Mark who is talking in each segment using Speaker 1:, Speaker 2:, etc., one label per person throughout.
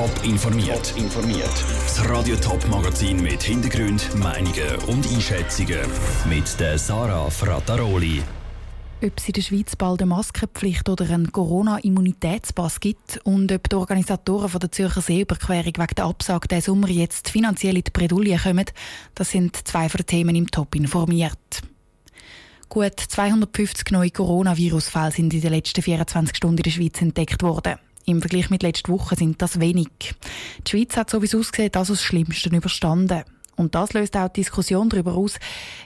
Speaker 1: Top informiert. informiert. Das Radio Top Magazin mit Hintergrund, Meinungen und Einschätzungen mit der Sarah Frataroli.
Speaker 2: Ob es in der Schweiz bald eine Maskenpflicht oder einen Corona-Immunitätspass gibt und ob die Organisatoren von der Zürcher Seeüberquerung wegen der Absage diesen Sommer jetzt finanziell in die Bredouille kommen, das sind zwei von den Themen im Top informiert. Gut 250 neue Coronavirus-Fälle sind in den letzten 24 Stunden in der Schweiz entdeckt worden. Im Vergleich mit letzter Woche sind das wenig. Die Schweiz hat so wie es aussieht, das Schlimmsten überstanden. Und das löst auch die Diskussion darüber aus,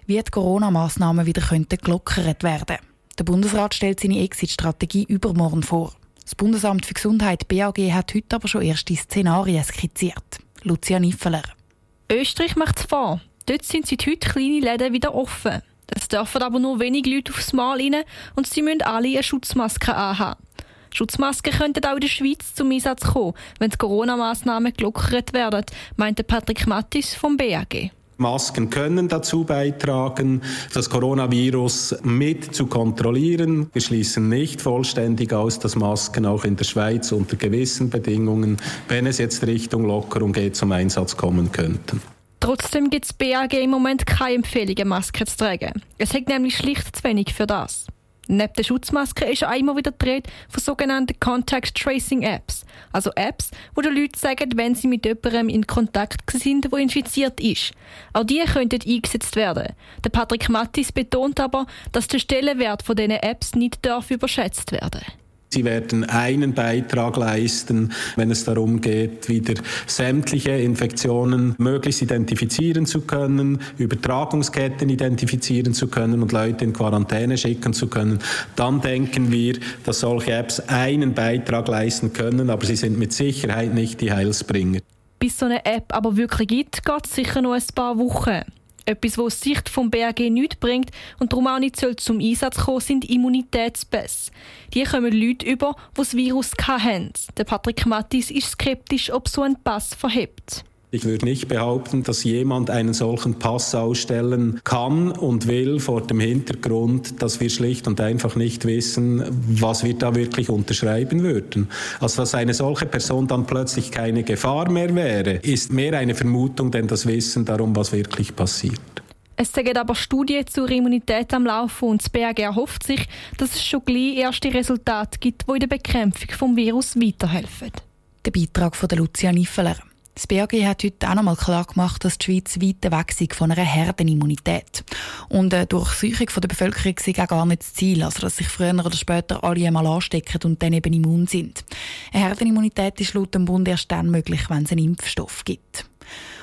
Speaker 2: wie die Corona-Massnahmen wieder könnten gelockert werden. Der Bundesrat stellt seine Exit-Strategie übermorgen vor. Das Bundesamt für Gesundheit BAG hat heute aber schon erste Szenarien skizziert. Lucia Niffeler.
Speaker 3: Österreich macht es vor. Dort sind seit heute kleine Läden wieder offen. Es dürfen aber nur wenige Leute aufs Mal rein und sie müssen alle eine Schutzmaske anhaben. Schutzmasken könnten auch in der Schweiz zum Einsatz kommen, wenn die Corona-Massnahmen gelockert werden, meinte Patrick Mattis vom BAG.
Speaker 4: Masken können dazu beitragen, das Coronavirus mit zu kontrollieren. Wir schließen nicht vollständig aus, dass Masken auch in der Schweiz unter gewissen Bedingungen, wenn es jetzt Richtung Lockerung geht, zum Einsatz kommen könnten.
Speaker 3: Trotzdem gibt es BAG im Moment keine Empfehlung, Masken zu tragen. Es hat nämlich schlicht zu wenig für das. Neben der Schutzmaske ist auch immer wieder Rede von sogenannten Contact Tracing Apps. Also Apps, wo die Leute sagen, wenn sie mit jemandem in Kontakt sind, der infiziert ist. Auch die könnten eingesetzt werden. Der Patrick Mattis betont aber, dass der Stellenwert von diesen Apps nicht überschätzt werden darf.
Speaker 4: Sie werden einen Beitrag leisten, wenn es darum geht, wieder sämtliche Infektionen möglichst identifizieren zu können, Übertragungsketten identifizieren zu können und Leute in Quarantäne schicken zu können. Dann denken wir, dass solche Apps einen Beitrag leisten können, aber sie sind mit Sicherheit nicht die Heilsbringer.
Speaker 3: Bis so eine App aber wirklich gibt, geht es sicher noch ein paar Wochen. Etwas, was aus Sicht vom BAG nichts bringt und darum auch nicht zum Einsatz kommen, sind Immunitätspässe. Die kommen Leute über, die das Virus hatten. Der Patrick Mattis ist skeptisch, ob so ein Pass verhebt.
Speaker 4: Ich würde nicht behaupten, dass jemand einen solchen Pass ausstellen kann und will vor dem Hintergrund, dass wir schlicht und einfach nicht wissen, was wir da wirklich unterschreiben würden. Also dass eine solche Person dann plötzlich keine Gefahr mehr wäre, ist mehr eine Vermutung, denn das Wissen darum, was wirklich passiert.
Speaker 3: Es sagen aber Studien zur Immunität am Laufen und das BAG erhofft sich, dass es schon gleich erste Resultate gibt, die in der Bekämpfung des Virus weiterhelfen.
Speaker 2: Der Beitrag von Lucia Niffeler. Das BAG hat heute auch nochmal klar gemacht, dass die Schweiz weit weg ist von einer Herdenimmunität. Und eine Durchsuchung der Bevölkerung ist auch gar nicht das Ziel, also dass sich früher oder später alle einmal anstecken und dann eben immun sind. Eine Herdenimmunität ist laut dem Bund erst dann möglich, wenn es einen Impfstoff gibt.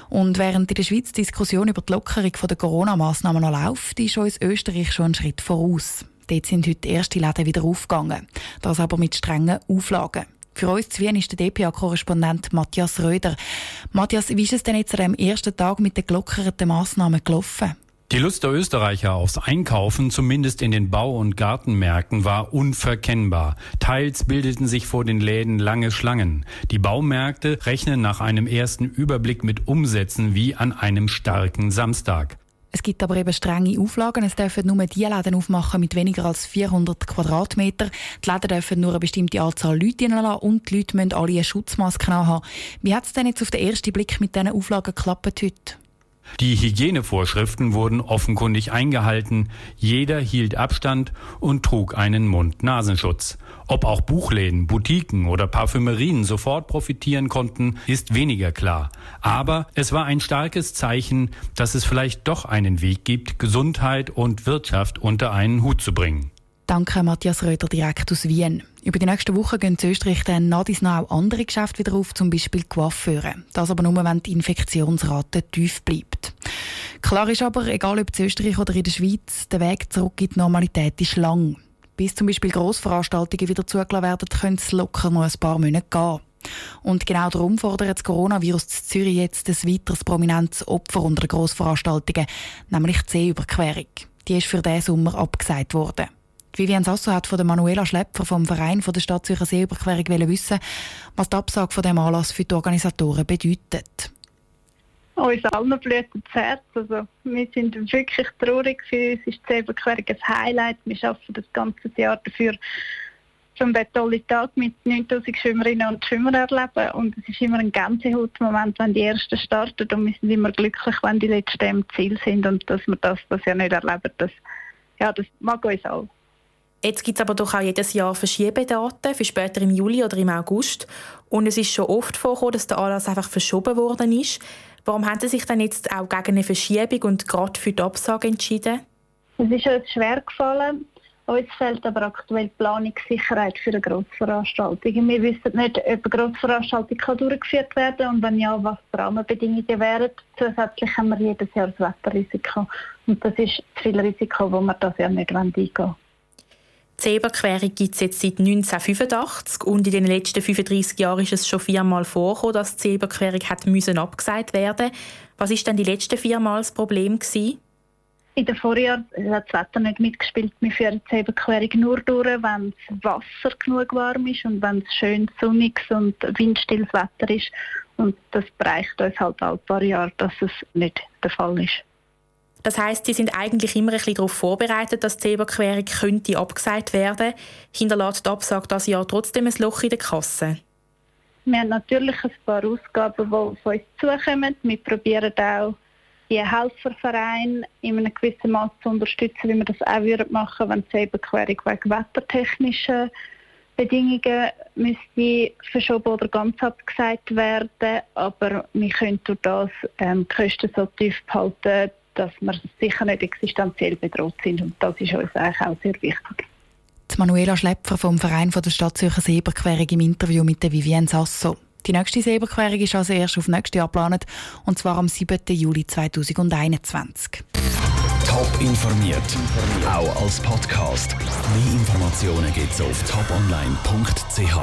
Speaker 2: Und während in der Schweiz die Diskussion über die Lockerung der Corona-Massnahmen noch läuft, ist uns Österreich schon einen Schritt voraus. Dort sind heute erste Läden wieder aufgegangen. Das aber mit strengen Auflagen. Für uns zu Wien ist der DPA-Korrespondent Matthias Röder. Matthias, wie ist es denn jetzt an dem ersten Tag mit den gelockerten Massnahmen gelaufen?
Speaker 5: Die Lust der Österreicher aufs Einkaufen, zumindest in den Bau- und Gartenmärkten, war unverkennbar. Teils bildeten sich vor den Läden lange Schlangen. Die Baumärkte rechnen nach einem ersten Überblick mit Umsätzen wie an einem starken Samstag.
Speaker 2: Es gibt aber eben strenge Auflagen. Es dürfen nur die Läden aufmachen mit weniger als 400 Quadratmeter. Die Läden dürfen nur eine bestimmte Anzahl Leute reinlassen und die Leute müssen alle eine Schutzmaske haben. Wie hat es denn jetzt auf den ersten Blick mit diesen Auflagen geklappt heute?
Speaker 5: Die Hygienevorschriften wurden offenkundig eingehalten. Jeder hielt Abstand und trug einen Mund-Nasenschutz. Ob auch Buchläden, Boutiquen oder Parfümerien sofort profitieren konnten, ist weniger klar. Aber es war ein starkes Zeichen, dass es vielleicht doch einen Weg gibt, Gesundheit und Wirtschaft unter einen Hut zu bringen.
Speaker 2: Danke, Matthias Röder, direkt aus Wien. Über die nächsten Wochen gehen in Österreich dann nach auch andere Geschäfte wieder auf, zum Beispiel Coiffeure. Das aber nur, wenn die Infektionsrate tief bleibt. Klar ist aber, egal ob in Österreich oder in der Schweiz, der Weg zurück in die Normalität ist lang. Bis zum Beispiel Grossveranstaltungen wieder zugelassen werden, können es locker noch ein paar Monate gehen. Und genau darum fordert das Coronavirus in Zürich jetzt ein weiteres prominentes Opfer unter den Grossveranstaltungen, nämlich die Seeüberquerung. Die ist für diesen Sommer abgesagt worden. Vivian Sasso hat von der Manuela Schlepfer vom Verein von der Stadt Zürcher Seeüberquerung wissen, was die Absage von dem Anlass für die Organisatoren bedeutet.
Speaker 6: Uns allen blüht das Herz. Also, wir sind wirklich traurig. Für uns ist die Seeüberquerung ein Highlight. Wir arbeiten das ganze Jahr dafür, um den tollen Tag mit 9000 Schwimmerinnen und Schwimmern erleben. Und es ist immer ein Gänsehautmoment, wenn die Ersten starten. Und wir sind immer glücklich, wenn die Letzten im Ziel sind. Und dass wir das, das ja nicht erleben, das, ja, das mag uns auch.
Speaker 7: Jetzt gibt es aber doch auch jedes Jahr Verschiebedaten für später im Juli oder im August. Und es ist schon oft vorgekommen, dass der Anlass einfach verschoben worden ist. Warum haben Sie sich dann jetzt auch gegen eine Verschiebung und gerade für die Absage entschieden?
Speaker 6: Es ist uns schwer gefallen. Uns fehlt aber aktuell die Planungssicherheit für eine Grossveranstaltung. Wir wissen nicht, ob eine Grossveranstaltung durchgeführt werden kann und wenn ja, was die Rahmenbedingungen wären. Zusätzlich haben wir jedes Jahr das Wetterrisiko. Und das ist viel Risiko, wo wir das ja nicht eingehen wollen.
Speaker 7: Die Zeberquerung gibt es jetzt seit 1985 und in den letzten 35 Jahren ist es schon viermal vorgekommen, dass die Zeberquerung hat müssen abgesagt werden. Was ist denn die letzten viermal das Problem gewesen?
Speaker 6: In den Vorjahren hat das Wetter nicht mitgespielt. Wir führen die Überquerung nur durch, wenn das Wasser genug warm ist und wenn es schön sonniges und windstilles Wetter ist. Und das bereicht uns halt alle paar Jahre, dass es nicht der Fall ist.
Speaker 7: Das heißt, Sie sind eigentlich immer ein darauf vorbereitet, dass die Überquerung könnte abgesagt werden. Hinterlässt die Absage das Jahr trotzdem ein Loch in der Kasse?
Speaker 6: Wir haben natürlich ein paar Ausgaben, die auf uns zukommen. Wir probieren auch die Helfervereine in einem gewissen Maß zu unterstützen, wie wir das auch würden machen, wenn die Überquerung wegen wettertechnischen Bedingungen müsste verschoben oder ganz abgesagt werden. Aber wir können durch das ähm, die Kosten so tief behalten, dass wir sicher nicht existenziell bedroht sind. Und das ist uns eigentlich auch sehr wichtig.
Speaker 2: Die Manuela Schlepfer vom Verein der Stadt Zürcher Seeberquerung im Interview mit der Vivienne Sasso. Die nächste Seeberquerung ist also erst auf nächstes Jahr geplant, und zwar am 7. Juli 2021.
Speaker 1: Top informiert, auch als Podcast. Mehr Informationen gibt es auf toponline.ch.